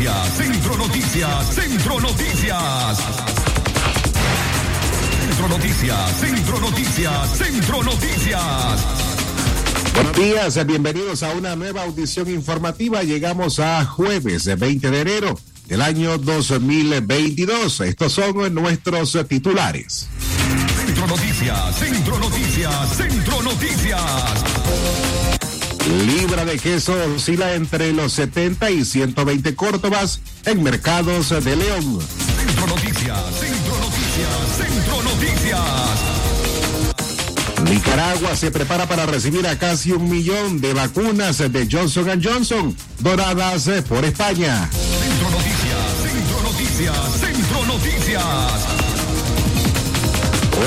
Noticias, Centro Noticias, Centro Noticias. Centro Noticias, Centro Noticias, Centro Noticias. Buenos días, bienvenidos a una nueva audición informativa. Llegamos a jueves 20 de enero del año 2022. Estos son nuestros titulares. Centro Noticias, Centro Noticias, Centro Noticias. Libra de queso oscila entre los 70 y 120 córdobas en mercados de León. Centro Noticias, Centro Noticias, Centro Noticias. Nicaragua se prepara para recibir a casi un millón de vacunas de Johnson Johnson donadas por España. Centro Noticias, Centro Noticias, Centro Noticias.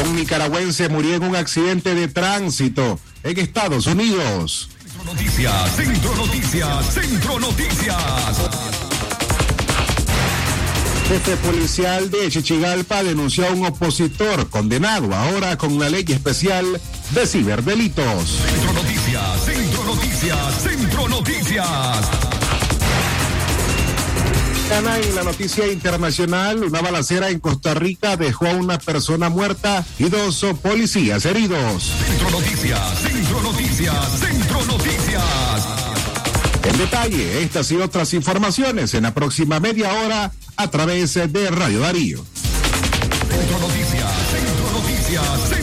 Un nicaragüense murió en un accidente de tránsito en Estados Unidos. Centro Noticias, Centro Noticias, Centro Noticias. Jefe policial de Chichigalpa denunció a un opositor condenado ahora con una ley especial de ciberdelitos. Centro Noticias, Centro Noticias, Centro Noticias. Ana, en la noticia internacional, una balacera en Costa Rica dejó a una persona muerta y dos policías heridos. Centro Noticias, Centro Noticias, Centro Noticias. En detalle, estas y otras informaciones en la próxima media hora a través de Radio Darío. Centro Noticias, Centro Noticias, Centro Noticias.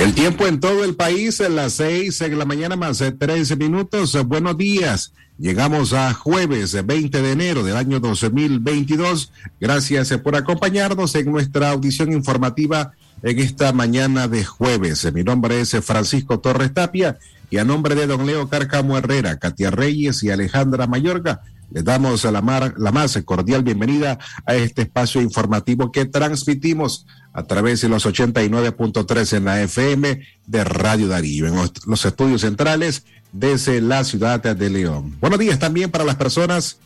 El tiempo en todo el país en las seis en la mañana más trece minutos. Buenos días. Llegamos a jueves 20 de enero del año 2022. Gracias por acompañarnos en nuestra audición informativa en esta mañana de jueves. Mi nombre es Francisco Torres Tapia y a nombre de don Leo Carcamo Herrera, Katia Reyes y Alejandra Mayorga, les damos la, mar, la más cordial bienvenida a este espacio informativo que transmitimos a través de los 89.3 en la FM de Radio Darío, en los estudios centrales desde la ciudad de León. Buenos días también para las personas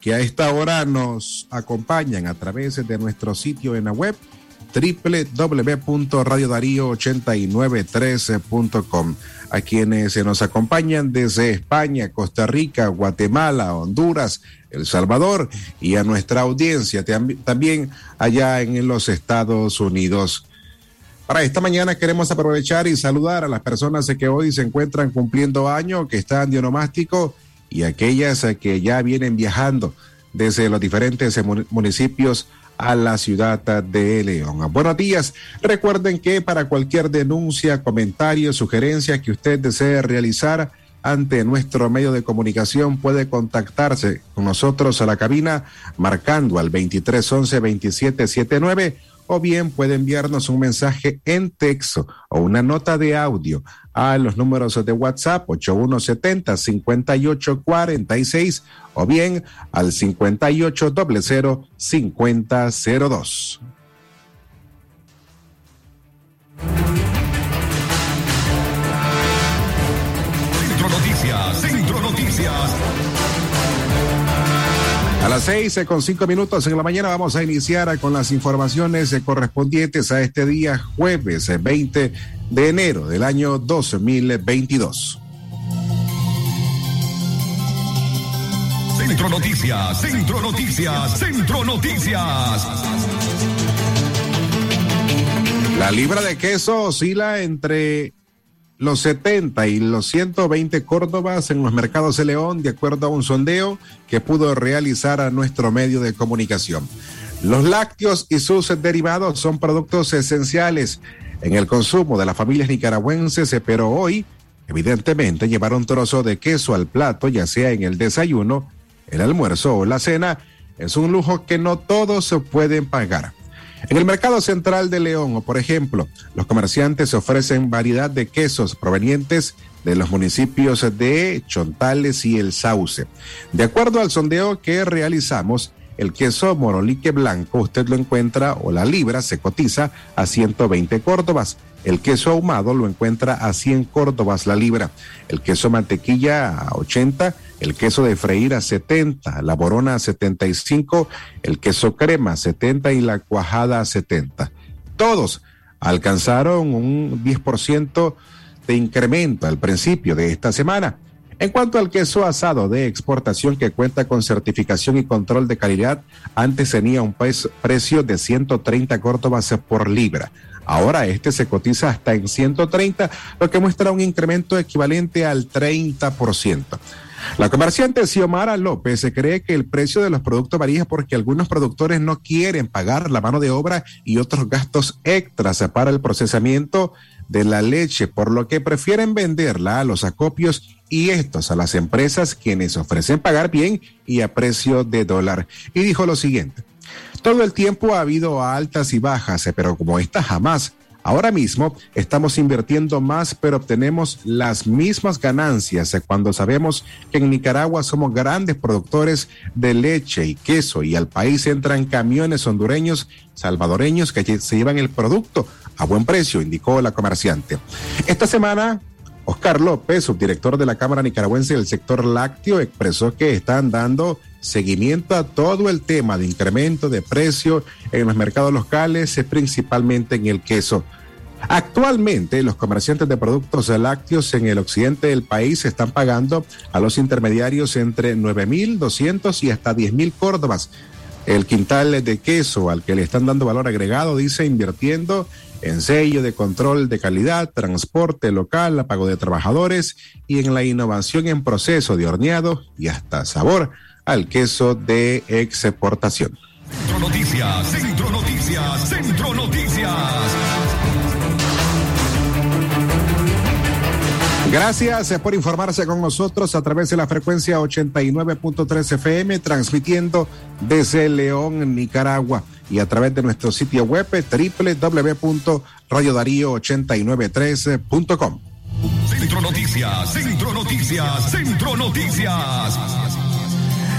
que a esta hora nos acompañan a través de nuestro sitio en la web www.radiodarío8913.com. A quienes se nos acompañan desde España, Costa Rica, Guatemala, Honduras, El Salvador y a nuestra audiencia también allá en los Estados Unidos. Para esta mañana queremos aprovechar y saludar a las personas que hoy se encuentran cumpliendo año, que están de y aquellas que ya vienen viajando desde los diferentes municipios a la ciudad de León. Buenos días. Recuerden que para cualquier denuncia, comentario, sugerencia que usted desee realizar ante nuestro medio de comunicación puede contactarse con nosotros a la cabina marcando al 2311-2779 o bien puede enviarnos un mensaje en texto o una nota de audio a los números de WhatsApp 8170-5846 o bien al 5800-5002. Centro Noticias, Centro Noticias. A las seis con cinco minutos en la mañana vamos a iniciar con las informaciones correspondientes a este día jueves 20 de enero del año 2022. Centro Noticias, Centro Noticias, Centro Noticias. La libra de queso oscila entre los 70 y los 120 córdobas en los mercados de León, de acuerdo a un sondeo que pudo realizar a nuestro medio de comunicación. Los lácteos y sus derivados son productos esenciales en el consumo de las familias nicaragüenses, pero hoy, evidentemente, llevar un trozo de queso al plato, ya sea en el desayuno, el almuerzo o la cena, es un lujo que no todos se pueden pagar. En el mercado central de León, por ejemplo, los comerciantes ofrecen variedad de quesos provenientes de los municipios de Chontales y El Sauce. De acuerdo al sondeo que realizamos, el queso morolique blanco usted lo encuentra o la libra se cotiza a 120 córdobas. El queso ahumado lo encuentra a 100 córdobas la libra. El queso mantequilla a 80. El queso de freír a 70. La borona a 75. El queso crema a 70 y la cuajada a 70. Todos alcanzaron un 10% de incremento al principio de esta semana. En cuanto al queso asado de exportación que cuenta con certificación y control de calidad, antes tenía un precio de 130 córdobas por libra. Ahora este se cotiza hasta en 130, lo que muestra un incremento equivalente al 30%. La comerciante Xiomara López se cree que el precio de los productos varía porque algunos productores no quieren pagar la mano de obra y otros gastos extras para el procesamiento de la leche, por lo que prefieren venderla a los acopios y estos a las empresas quienes ofrecen pagar bien y a precio de dólar. Y dijo lo siguiente, todo el tiempo ha habido altas y bajas, pero como esta jamás Ahora mismo estamos invirtiendo más, pero obtenemos las mismas ganancias cuando sabemos que en Nicaragua somos grandes productores de leche y queso y al país entran camiones hondureños, salvadoreños que se llevan el producto a buen precio, indicó la comerciante. Esta semana Oscar López, subdirector de la Cámara Nicaragüense del sector lácteo, expresó que están dando seguimiento a todo el tema de incremento de precio en los mercados locales, principalmente en el queso. Actualmente, los comerciantes de productos lácteos en el occidente del país están pagando a los intermediarios entre 9.200 y hasta 10.000 córdobas. El quintal de queso al que le están dando valor agregado dice invirtiendo en sello de control de calidad, transporte local, pago de trabajadores y en la innovación en proceso de horneado y hasta sabor al queso de exportación. Centro Noticias, Centro Noticias, Centro Noticias. Gracias por informarse con nosotros a través de la frecuencia 89.3 FM, transmitiendo desde León, Nicaragua, y a través de nuestro sitio web eh, www.radiodarío893.com. Centro Noticias, Centro Noticias, Centro Noticias.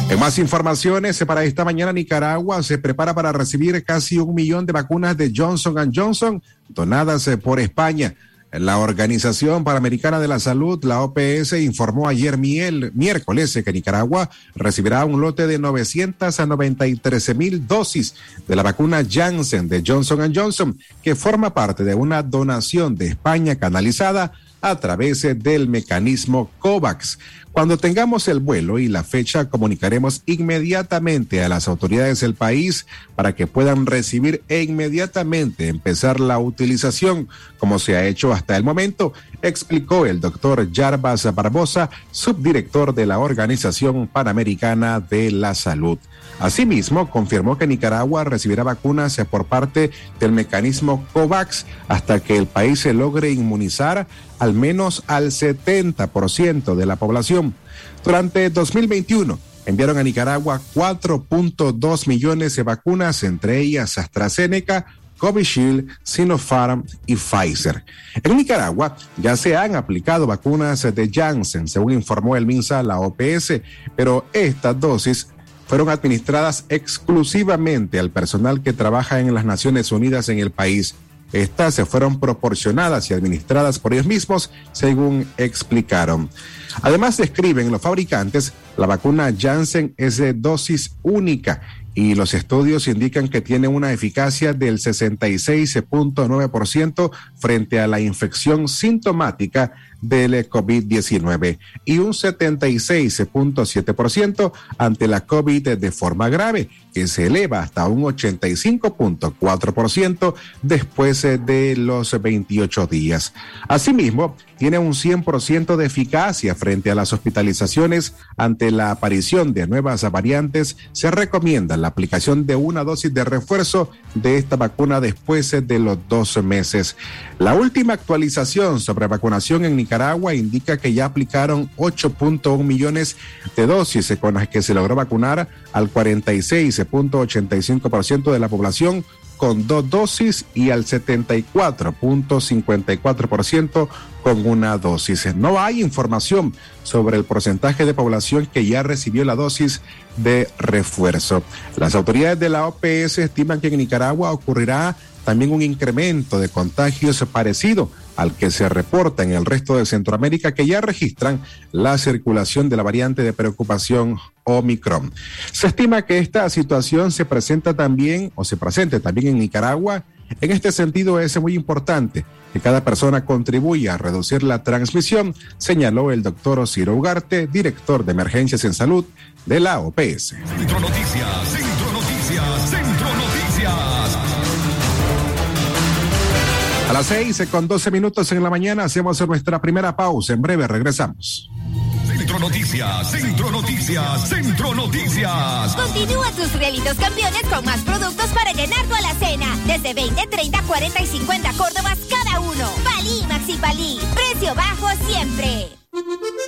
En más informaciones, para esta mañana Nicaragua se prepara para recibir casi un millón de vacunas de Johnson Johnson donadas eh, por España. La Organización Panamericana de la Salud, la OPS, informó ayer miércoles que Nicaragua recibirá un lote de 993 mil dosis de la vacuna Janssen de Johnson Johnson, que forma parte de una donación de España canalizada a través del mecanismo COVAX. Cuando tengamos el vuelo y la fecha, comunicaremos inmediatamente a las autoridades del país para que puedan recibir e inmediatamente empezar la utilización, como se ha hecho hasta el momento, explicó el doctor Jarbas Barbosa, subdirector de la Organización Panamericana de la Salud. Asimismo, confirmó que Nicaragua recibirá vacunas por parte del mecanismo COVAX hasta que el país se logre inmunizar al menos al 70% de la población. Durante 2021, enviaron a Nicaragua 4.2 millones de vacunas, entre ellas AstraZeneca, Covishield, Sinopharm y Pfizer. En Nicaragua ya se han aplicado vacunas de Janssen, según informó el MINSA, la OPS, pero estas dosis fueron administradas exclusivamente al personal que trabaja en las Naciones Unidas en el país. Estas se fueron proporcionadas y administradas por ellos mismos, según explicaron. Además, describen los fabricantes, la vacuna Janssen es de dosis única y los estudios indican que tiene una eficacia del 66.9% frente a la infección sintomática del COVID-19 y un 76.7% ante la COVID de forma grave, que se eleva hasta un 85.4% después de los 28 días. Asimismo, tiene un 100% de eficacia frente a las hospitalizaciones ante la aparición de nuevas variantes. Se recomienda la aplicación de una dosis de refuerzo de esta vacuna después de los 12 meses. La última actualización sobre vacunación en Nicaragua Nicaragua indica que ya aplicaron 8.1 millones de dosis con las que se logró vacunar al 46.85% de la población con dos dosis y al 74.54% con una dosis. No hay información sobre el porcentaje de población que ya recibió la dosis de refuerzo. Las autoridades de la OPS estiman que en Nicaragua ocurrirá también un incremento de contagios parecido al que se reporta en el resto de Centroamérica que ya registran la circulación de la variante de preocupación Omicron. Se estima que esta situación se presenta también o se presente también en Nicaragua. En este sentido es muy importante que cada persona contribuya a reducir la transmisión, señaló el doctor Ciro Ugarte, director de emergencias en salud de la OPS. Centro Noticias, Centro Noticias, Centro las seis con doce minutos en la mañana hacemos nuestra primera pausa. En breve regresamos. Centro Noticias, Centro Noticias, Centro Noticias. Continúa tus realitos campeones con más productos para llenar tu alacena. Desde 20, 30, 40 y 50 Córdobas cada uno. Palí, Maxi Palí. Precio bajo siempre.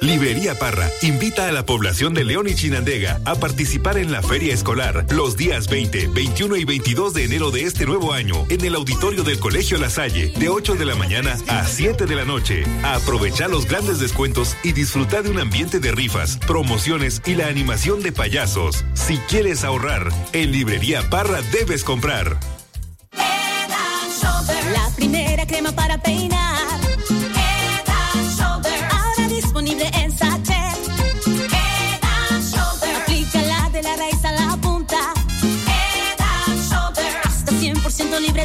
Librería Parra invita a la población de León y Chinandega a participar en la feria escolar los días 20, 21 y 22 de enero de este nuevo año en el auditorio del Colegio La Salle de 8 de la mañana a 7 de la noche. Aprovecha los grandes descuentos y disfruta de un ambiente de rifas, promociones y la animación de payasos. Si quieres ahorrar, en Librería Parra debes comprar. La primera crema para peinar.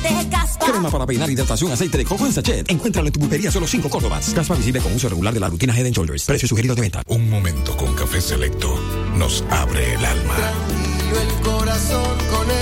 De caspa. Crema para peinar, hidratación, aceite de coco en sachet. Encuéntralo en tu pulpería solo 5 Córdobas. Caspa visible con uso regular de la rutina Head Shoulders. Precio sugerido de venta. Un momento con café selecto nos abre el alma. Tranquilo el corazón con el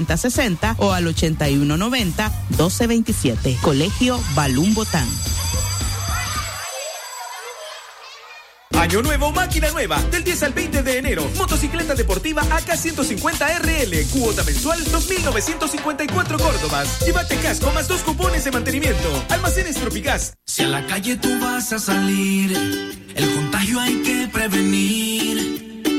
60 o al 8190 1227. Colegio Balún Botán. Año nuevo, máquina nueva. Del 10 al 20 de enero. Motocicleta deportiva AK150 RL. Cuota mensual 2.954 Córdobas. Llévate casco más dos cupones de mantenimiento. Almacenes Tropigas. Si a la calle tú vas a salir, el contagio hay que prevenir.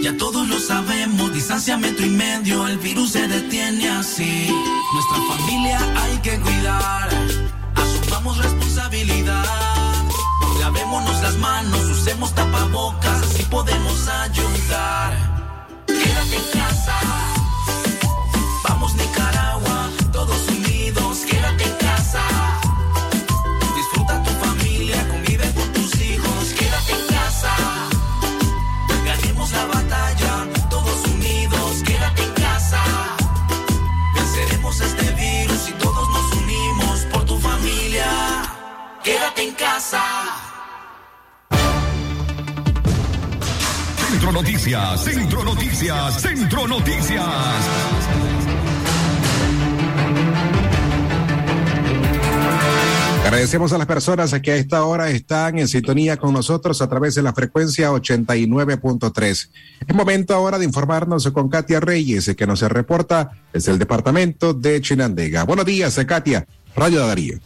Ya todos lo sabemos, distancia metro y medio, el virus se detiene así. Nuestra familia hay que cuidar, asumamos responsabilidad. Lavémonos las manos, usemos tapabocas, así podemos ayudar. Centro Noticias, Centro Noticias. Agradecemos a las personas que a esta hora están en sintonía con nosotros a través de la frecuencia 89.3. Es momento ahora de informarnos con Katia Reyes, que nos reporta desde el departamento de Chinandega. Buenos días, Katia, Radio Darío.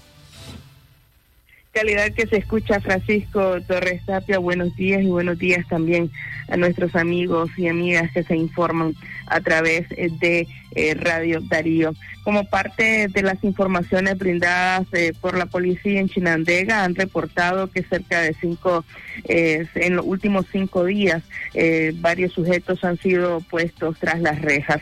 Calidad que se escucha Francisco Torres Tapia. Buenos días y buenos días también a nuestros amigos y amigas que se informan a través eh, de eh, Radio Darío. Como parte de las informaciones brindadas eh, por la policía en Chinandega, han reportado que cerca de cinco, en los últimos cinco días, varios sujetos han sido puestos tras las rejas.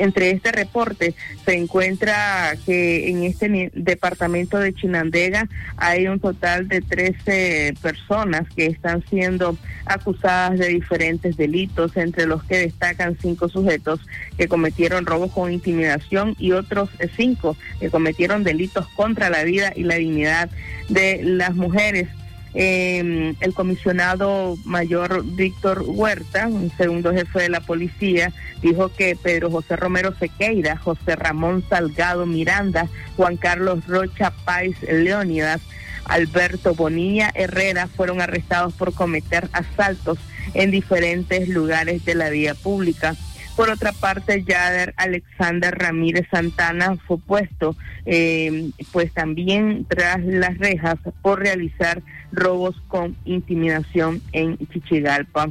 Entre este reporte se encuentra que en este departamento de Chinandega hay un total de 13 personas que están siendo acusadas de diferentes delitos, entre los que destacan cinco sujetos que cometieron robos con intimidación y otros cinco que cometieron delitos contra la vida y la dignidad de las mujeres. Eh, el comisionado mayor Víctor Huerta, un segundo jefe de la policía, dijo que Pedro José Romero Sequeira, José Ramón Salgado Miranda, Juan Carlos Rocha Páez Leónidas, Alberto Bonilla Herrera fueron arrestados por cometer asaltos en diferentes lugares de la vía pública. Por otra parte, Yader Alexander Ramírez Santana fue puesto, eh, pues también tras las rejas por realizar robos con intimidación en Chichigalpa.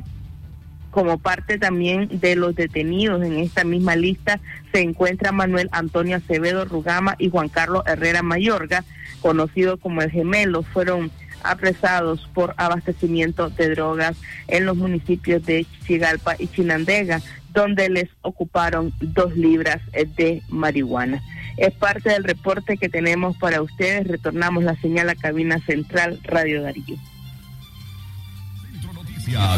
Como parte también de los detenidos en esta misma lista se encuentra Manuel Antonio Acevedo Rugama y Juan Carlos Herrera Mayorga, conocido como el gemelo, fueron apresados por abastecimiento de drogas en los municipios de Chichigalpa y Chinandega, donde les ocuparon dos libras eh, de marihuana. Es parte del reporte que tenemos para ustedes. Retornamos la señal a cabina central Radio Darío.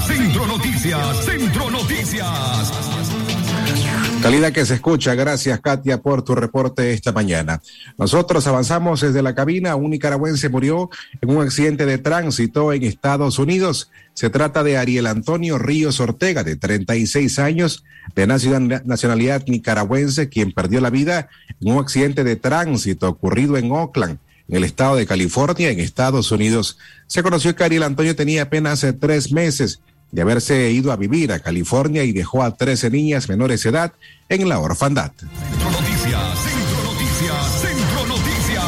Centro Noticias, Centro Noticias. Calidad que se escucha. Gracias, Katia, por tu reporte esta mañana. Nosotros avanzamos desde la cabina. Un nicaragüense murió en un accidente de tránsito en Estados Unidos. Se trata de Ariel Antonio Ríos Ortega, de 36 años, de nacion- nacionalidad nicaragüense, quien perdió la vida en un accidente de tránsito ocurrido en Oakland en el estado de California, en Estados Unidos. Se conoció que Ariel Antonio tenía apenas eh, tres meses de haberse ido a vivir a California y dejó a 13 niñas menores de edad en la orfandad. Centro Noticias, Centro Noticias, Centro Noticias.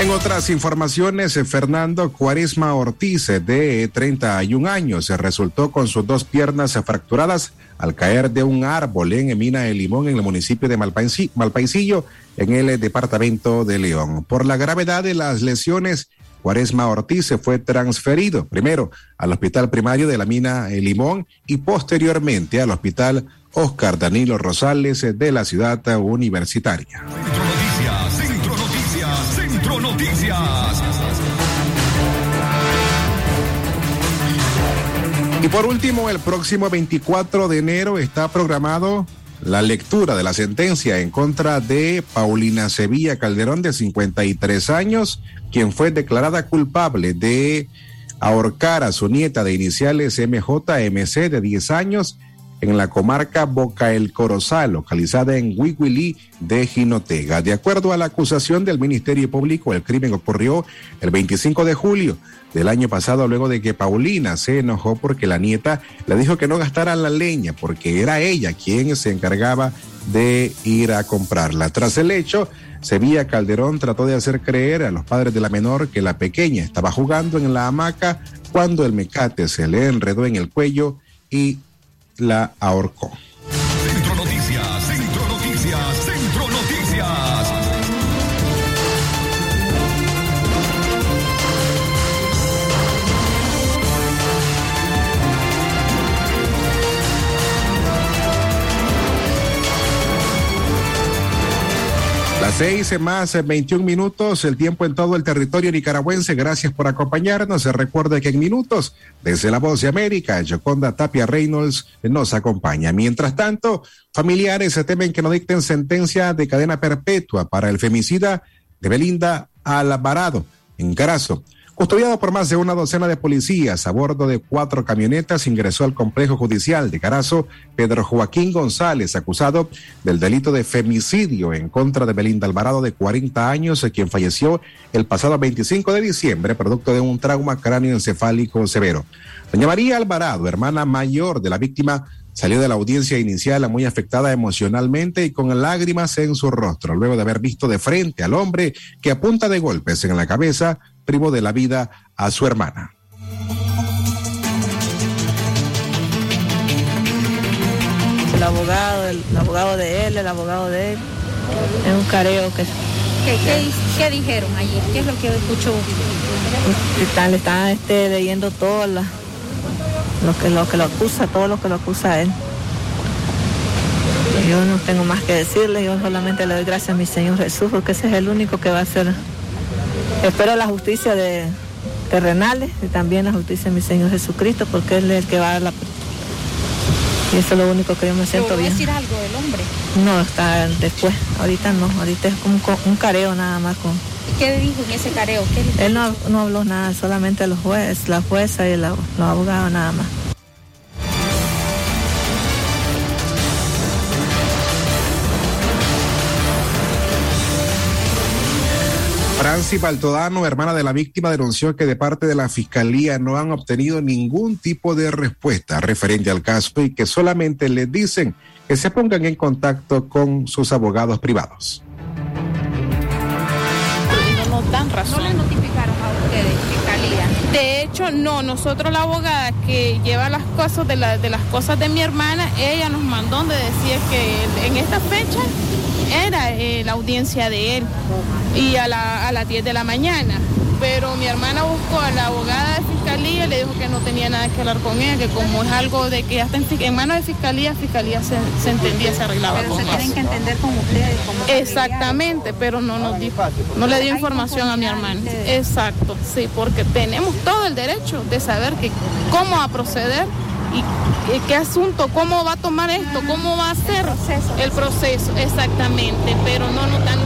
En otras informaciones, eh, Fernando Cuaresma Ortiz, eh, de 31 años, se resultó con sus dos piernas eh, fracturadas al caer de un árbol en Mina de Limón, en el municipio de Malpaisi- Malpaisillo, en el eh, departamento de León. Por la gravedad de las lesiones, Cuaresma Ortiz se fue transferido primero al hospital primario de la Mina de Limón y posteriormente al hospital Oscar Danilo Rosales eh, de la ciudad eh, universitaria. Centro Noticias, Centro Noticias, Centro Noticias. Y por último, el próximo 24 de enero está programado la lectura de la sentencia en contra de Paulina Sevilla Calderón, de 53 años, quien fue declarada culpable de ahorcar a su nieta de iniciales MJMC de 10 años en la comarca Boca el Corozal, localizada en Huihuilí de Jinotega. De acuerdo a la acusación del Ministerio Público, el crimen ocurrió el 25 de julio del año pasado, luego de que Paulina se enojó porque la nieta le dijo que no gastara la leña, porque era ella quien se encargaba de ir a comprarla. Tras el hecho, Sevilla Calderón trató de hacer creer a los padres de la menor que la pequeña estaba jugando en la hamaca cuando el mecate se le enredó en el cuello y la ahorcó. Las seis más eh, 21 minutos, el tiempo en todo el territorio nicaragüense. Gracias por acompañarnos. Recuerde que en minutos, desde la voz de América, Yoconda Tapia Reynolds nos acompaña. Mientras tanto, familiares se temen que no dicten sentencia de cadena perpetua para el femicida de Belinda Alvarado en Carazo. Custodiado por más de una docena de policías a bordo de cuatro camionetas, ingresó al complejo judicial de Carazo Pedro Joaquín González, acusado del delito de femicidio en contra de Belinda Alvarado, de 40 años, quien falleció el pasado 25 de diciembre, producto de un trauma cráneoencefálico severo. Doña María Alvarado, hermana mayor de la víctima, salió de la audiencia inicial muy afectada emocionalmente y con lágrimas en su rostro, luego de haber visto de frente al hombre que a punta de golpes en la cabeza privó de la vida a su hermana. El abogado, el, el abogado de él, el abogado de él, es un careo que ¿Qué, qué, qué dijeron allí? ¿Qué es lo que escuchó? están, le están este, leyendo todo la- lo, que, lo que lo acusa, todo lo que lo acusa a él. Yo no tengo más que decirle, yo solamente le doy gracias a mi Señor Jesús, porque ese es el único que va a hacer. Espero la justicia de terrenales y también la justicia de mi Señor Jesucristo, porque Él es el que va a dar la... Y eso es lo único que yo me ¿Te siento bien. decir algo del hombre? No, está después, ahorita no, ahorita es como un, co- un careo nada más con... ¿Y qué dijo en ese careo? ¿Qué dijo? Él no, no habló nada, solamente los jueces, la jueza y la- los abogados nada más. Franci Baltodano, hermana de la víctima, denunció que de parte de la fiscalía no han obtenido ningún tipo de respuesta referente al caso y que solamente les dicen que se pongan en contacto con sus abogados privados. Dan razón. ¿No le notificaron a ustedes, fiscalía? De hecho, no, nosotros la abogada que lleva las cosas de, la- de las cosas de mi hermana, ella nos mandó donde decía que en esta fecha era eh, la audiencia de él y a, la- a las 10 de la mañana. Pero mi hermana buscó a la abogada de fiscalía y le dijo que no tenía nada que hablar con ella, que como es algo de que ya está en, manos de fiscalía, fiscalía se, se entendía, se arreglaba Pero con se tienen que entender con ustedes. como Exactamente, pero no nos dijo, no le dio información a mi hermano. Exacto, sí, porque tenemos todo el derecho de saber que cómo va a proceder y qué- qué asunto, cómo va a tomar esto, cómo va a ser el proceso, exactamente, pero no nos dan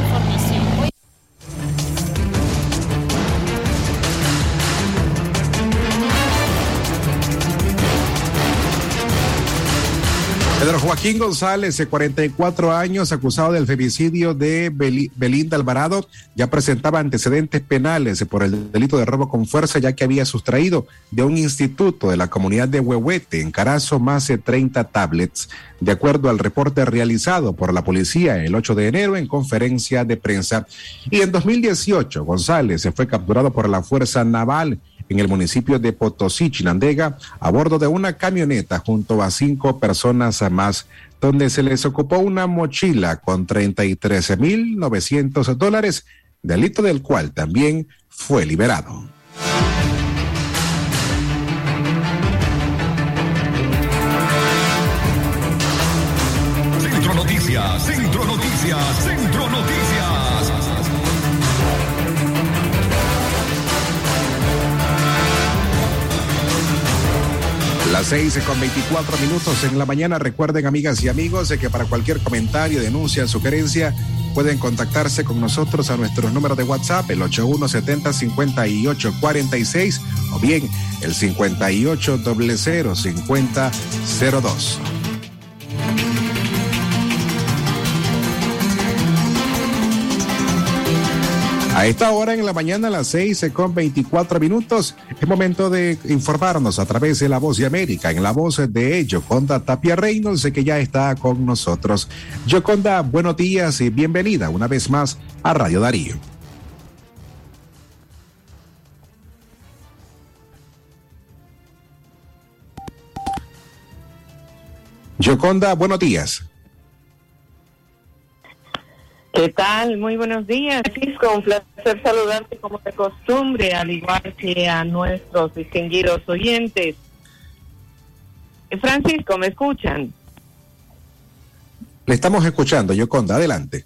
Joaquín González, de 44 años, acusado del femicidio de Beli- Belinda Alvarado, ya presentaba antecedentes penales por el delito de robo con fuerza, ya que había sustraído de un instituto de la comunidad de Huehuete, en Carazo, más de 30 tablets. De acuerdo al reporte realizado por la policía el 8 de enero en conferencia de prensa. Y en 2018, González se fue capturado por la Fuerza Naval en el municipio de Potosí, Chinandega, a bordo de una camioneta junto a cinco personas más, donde se les ocupó una mochila con 33.900 dólares, delito del cual también fue liberado. Centro Noticias, Centro Noticias, Centro Las seis con 24 minutos en la mañana. Recuerden, amigas y amigos, de que para cualquier comentario, denuncia, sugerencia, pueden contactarse con nosotros a nuestros números de WhatsApp, el 8170-5846 o bien el 5800-5002. A esta hora en la mañana, a las seis con 24 minutos, es momento de informarnos a través de La Voz de América, en la voz de Yoconda Tapia Reynolds, que ya está con nosotros. Yoconda, buenos días y bienvenida una vez más a Radio Darío. Yoconda, buenos días. ¿Qué tal? Muy buenos días, Francisco. Un placer saludarte como de costumbre, al igual que a nuestros distinguidos oyentes. Eh, Francisco, ¿me escuchan? Le estamos escuchando, Yoconda, adelante.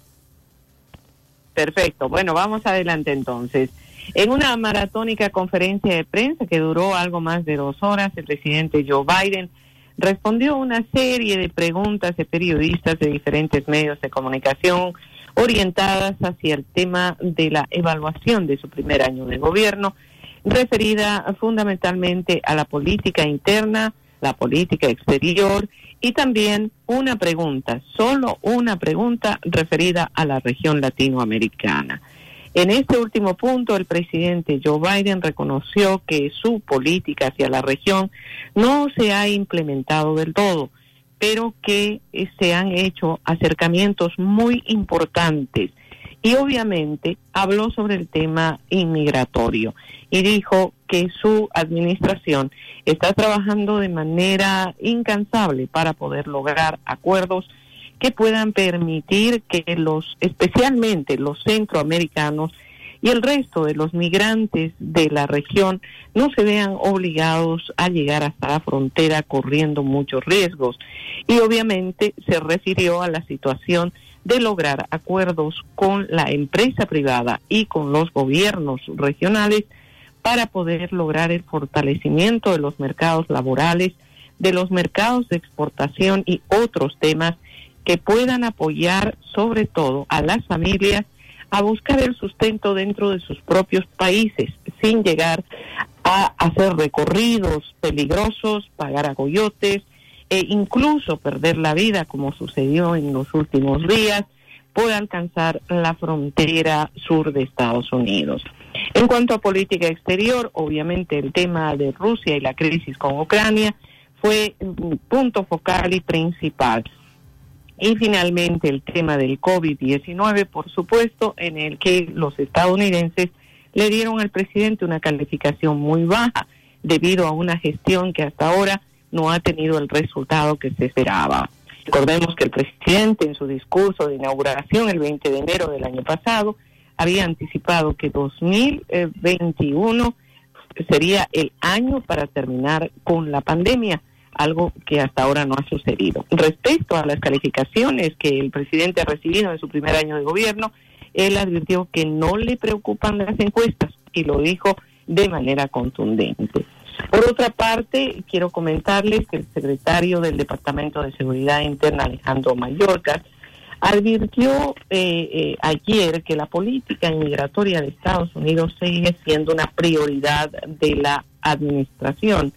Perfecto. Bueno, vamos adelante entonces. En una maratónica conferencia de prensa que duró algo más de dos horas, el presidente Joe Biden respondió una serie de preguntas de periodistas de diferentes medios de comunicación orientadas hacia el tema de la evaluación de su primer año de gobierno referida fundamentalmente a la política interna, la política exterior y también una pregunta, solo una pregunta referida a la región latinoamericana. En este último punto, el presidente Joe Biden reconoció que su política hacia la región no se ha implementado del todo, pero que eh, se han hecho acercamientos muy importantes. Y obviamente habló sobre el tema inmigratorio y dijo que su administración está trabajando de manera incansable para poder lograr acuerdos que puedan permitir que los, especialmente los centroamericanos y el resto de los migrantes de la región no se vean obligados a llegar hasta la frontera corriendo muchos riesgos. Y obviamente se refirió a la situación de lograr acuerdos con la empresa privada y con los gobiernos regionales para poder lograr el fortalecimiento de los mercados laborales, de los mercados de exportación y otros temas que puedan apoyar sobre todo a las familias a buscar el sustento dentro de sus propios países sin llegar a hacer recorridos peligrosos, pagar a coyotes e incluso perder la vida como sucedió en los últimos días por alcanzar la frontera sur de Estados Unidos. En cuanto a política exterior, obviamente el tema de Rusia y la crisis con Ucrania fue un punto focal y principal. Y finalmente el tema del COVID-19, por supuesto, en el que los estadounidenses le dieron al presidente una calificación muy baja debido a una gestión que hasta ahora no ha tenido el resultado que se esperaba. Recordemos que el presidente en su discurso de inauguración el 20 de enero del año pasado había anticipado que 2021 sería el año para terminar con la pandemia algo que hasta ahora no ha sucedido. Respecto a las calificaciones que el presidente ha recibido en su primer año de gobierno, él advirtió que no le preocupan las encuestas y lo dijo de manera contundente. Por otra parte, quiero comentarles que el secretario del Departamento de Seguridad Interna, Alejandro Mallorca, advirtió eh, eh, ayer que la política inmigratoria de Estados Unidos sigue siendo una prioridad de la administración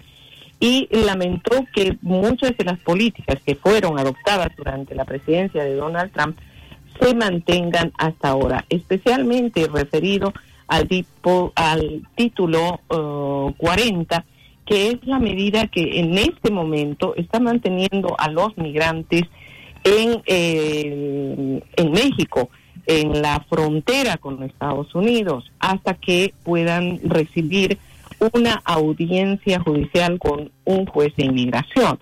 y lamentó que muchas de las políticas que fueron adoptadas durante la presidencia de Donald Trump se mantengan hasta ahora, especialmente referido al, tipo, al título 40, uh, que es la medida que en este momento está manteniendo a los migrantes en, eh, en México, en la frontera con Estados Unidos, hasta que puedan recibir una audiencia judicial con un juez de inmigración.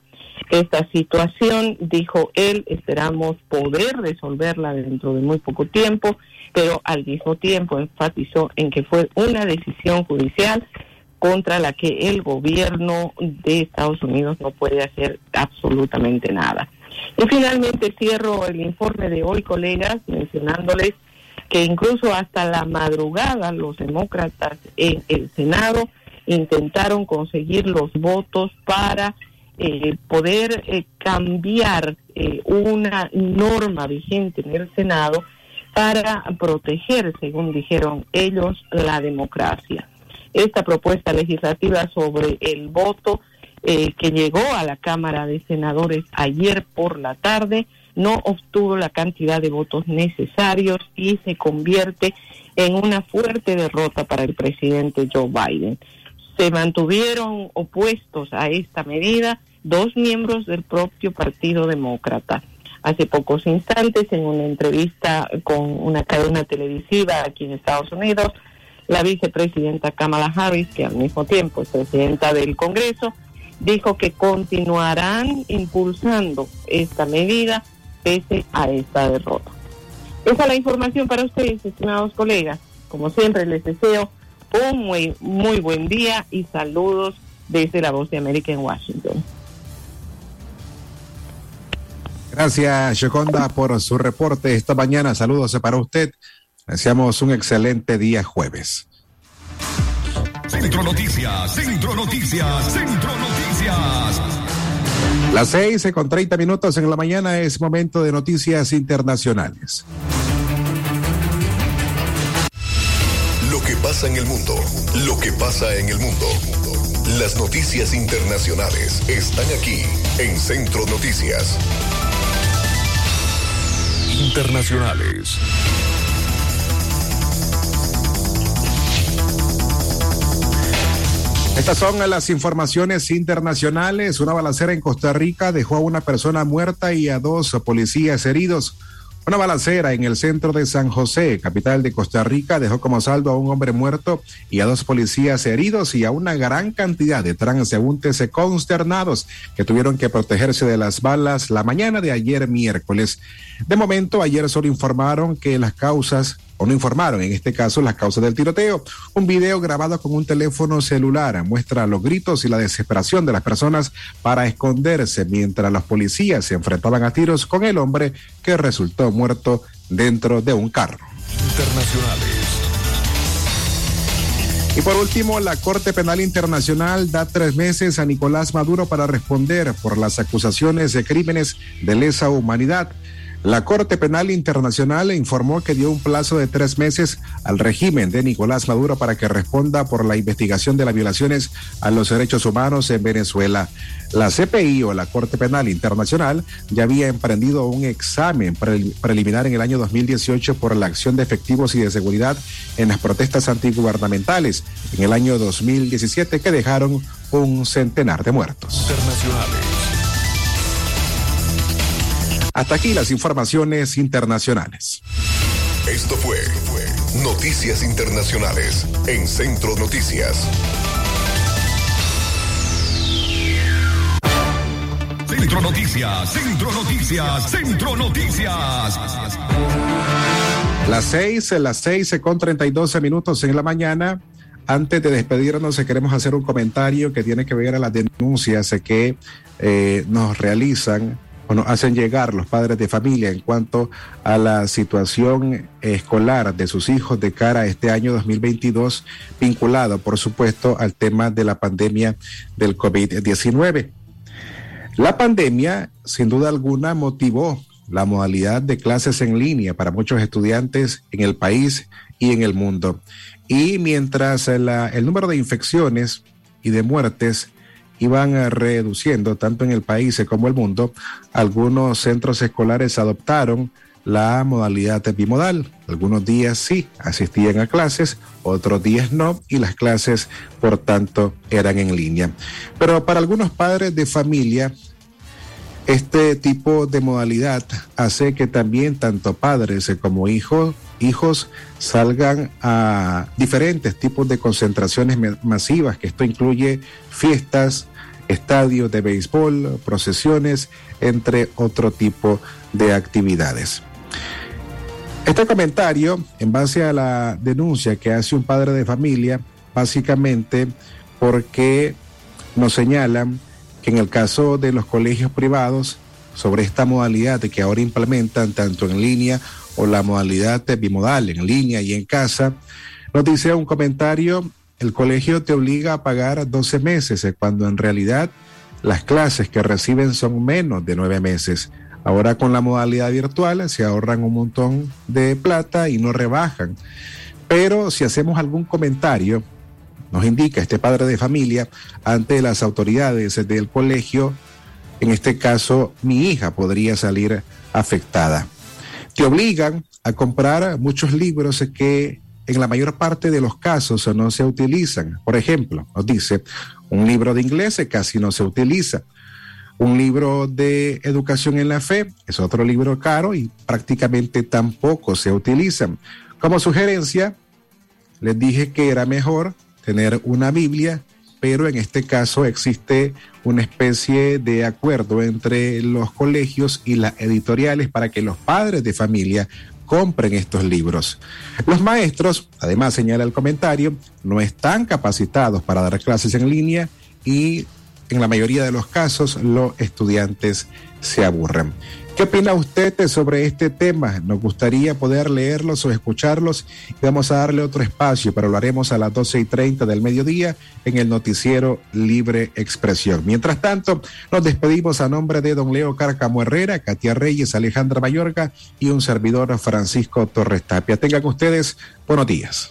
Esta situación, dijo él, esperamos poder resolverla dentro de muy poco tiempo, pero al mismo tiempo enfatizó en que fue una decisión judicial contra la que el gobierno de Estados Unidos no puede hacer absolutamente nada. Y finalmente cierro el informe de hoy, colegas, mencionándoles que incluso hasta la madrugada los demócratas en el Senado intentaron conseguir los votos para eh, poder eh, cambiar eh, una norma vigente en el Senado para proteger, según dijeron ellos, la democracia. Esta propuesta legislativa sobre el voto que llegó a la Cámara de Senadores ayer por la tarde no obtuvo la cantidad de votos necesarios y se convierte en una fuerte derrota para el presidente Joe Biden se mantuvieron opuestos a esta medida dos miembros del propio Partido Demócrata. Hace pocos instantes, en una entrevista con una cadena televisiva aquí en Estados Unidos, la vicepresidenta Kamala Harris, que al mismo tiempo es presidenta del Congreso, dijo que continuarán impulsando esta medida pese a esta derrota. Esa es la información para ustedes, estimados colegas. Como siempre, les deseo un muy, muy buen día y saludos desde la Voz de América en Washington. Gracias, Shokonda, por su reporte esta mañana. Saludos para usted. Deseamos un excelente día jueves. Centro Noticias, Centro Noticias, Centro Noticias. Las seis con treinta minutos en la mañana es momento de noticias internacionales pasa en el mundo. Lo que pasa en el mundo. Las noticias internacionales están aquí en Centro Noticias. Internacionales. Estas son las informaciones internacionales. Una balacera en Costa Rica dejó a una persona muerta y a dos policías heridos. Una balacera en el centro de San José, capital de Costa Rica, dejó como saldo a un hombre muerto y a dos policías heridos y a una gran cantidad de transeúntes consternados que tuvieron que protegerse de las balas la mañana de ayer miércoles. De momento, ayer solo informaron que las causas o no informaron en este caso las causas del tiroteo. Un video grabado con un teléfono celular muestra los gritos y la desesperación de las personas para esconderse mientras los policías se enfrentaban a tiros con el hombre que resultó muerto dentro de un carro. Internacionales. Y por último, la Corte Penal Internacional da tres meses a Nicolás Maduro para responder por las acusaciones de crímenes de lesa humanidad. La Corte Penal Internacional informó que dio un plazo de tres meses al régimen de Nicolás Maduro para que responda por la investigación de las violaciones a los derechos humanos en Venezuela. La CPI o la Corte Penal Internacional ya había emprendido un examen pre- preliminar en el año 2018 por la acción de efectivos y de seguridad en las protestas antigubernamentales en el año 2017 que dejaron un centenar de muertos. Hasta aquí las informaciones internacionales. Esto fue, Noticias Internacionales en Centro Noticias. Centro Noticias, Centro Noticias, Centro Noticias. Las seis, las seis con treinta y doce minutos en la mañana. Antes de despedirnos, queremos hacer un comentario que tiene que ver a las denuncias que eh, nos realizan o nos hacen llegar los padres de familia en cuanto a la situación escolar de sus hijos de cara a este año 2022, vinculado, por supuesto, al tema de la pandemia del COVID-19. La pandemia, sin duda alguna, motivó la modalidad de clases en línea para muchos estudiantes en el país y en el mundo. Y mientras el número de infecciones y de muertes iban eh, reduciendo tanto en el país como el mundo, algunos centros escolares adoptaron la modalidad bimodal. Algunos días sí asistían a clases, otros días no, y las clases, por tanto, eran en línea. Pero para algunos padres de familia, este tipo de modalidad hace que también tanto padres como hijos, hijos salgan a diferentes tipos de concentraciones masivas, que esto incluye fiestas, estadios de béisbol, procesiones, entre otro tipo de actividades. Este comentario, en base a la denuncia que hace un padre de familia, básicamente porque nos señalan que en el caso de los colegios privados, sobre esta modalidad que ahora implementan tanto en línea o la modalidad bimodal en línea y en casa, nos dice un comentario, el colegio te obliga a pagar 12 meses, eh, cuando en realidad las clases que reciben son menos de nueve meses. Ahora con la modalidad virtual se ahorran un montón de plata y no rebajan. Pero si hacemos algún comentario, nos indica este padre de familia ante las autoridades del colegio, en este caso mi hija podría salir afectada. Te obligan a comprar muchos libros que en la mayor parte de los casos no se utilizan. Por ejemplo, nos dice, un libro de inglés casi no se utiliza. Un libro de educación en la fe es otro libro caro y prácticamente tampoco se utilizan. Como sugerencia, les dije que era mejor tener una Biblia, pero en este caso existe una especie de acuerdo entre los colegios y las editoriales para que los padres de familia compren estos libros. Los maestros, además señala el comentario, no están capacitados para dar clases en línea y en la mayoría de los casos los estudiantes se aburren. ¿Qué opina usted sobre este tema? Nos gustaría poder leerlos o escucharlos vamos a darle otro espacio, pero lo haremos a las 12 y 30 del mediodía en el noticiero Libre Expresión. Mientras tanto, nos despedimos a nombre de don Leo Cárcamo Herrera, Katia Reyes, Alejandra Mayorga y un servidor Francisco Torres Tapia. Tengan ustedes buenos días.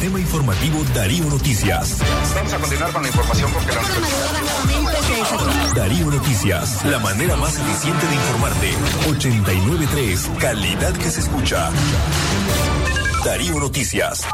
Sistema Informativo Darío Noticias. Vamos a continuar con la información porque la Darío Noticias, la manera más eficiente de informarte. 893, calidad que se escucha. Darío Noticias.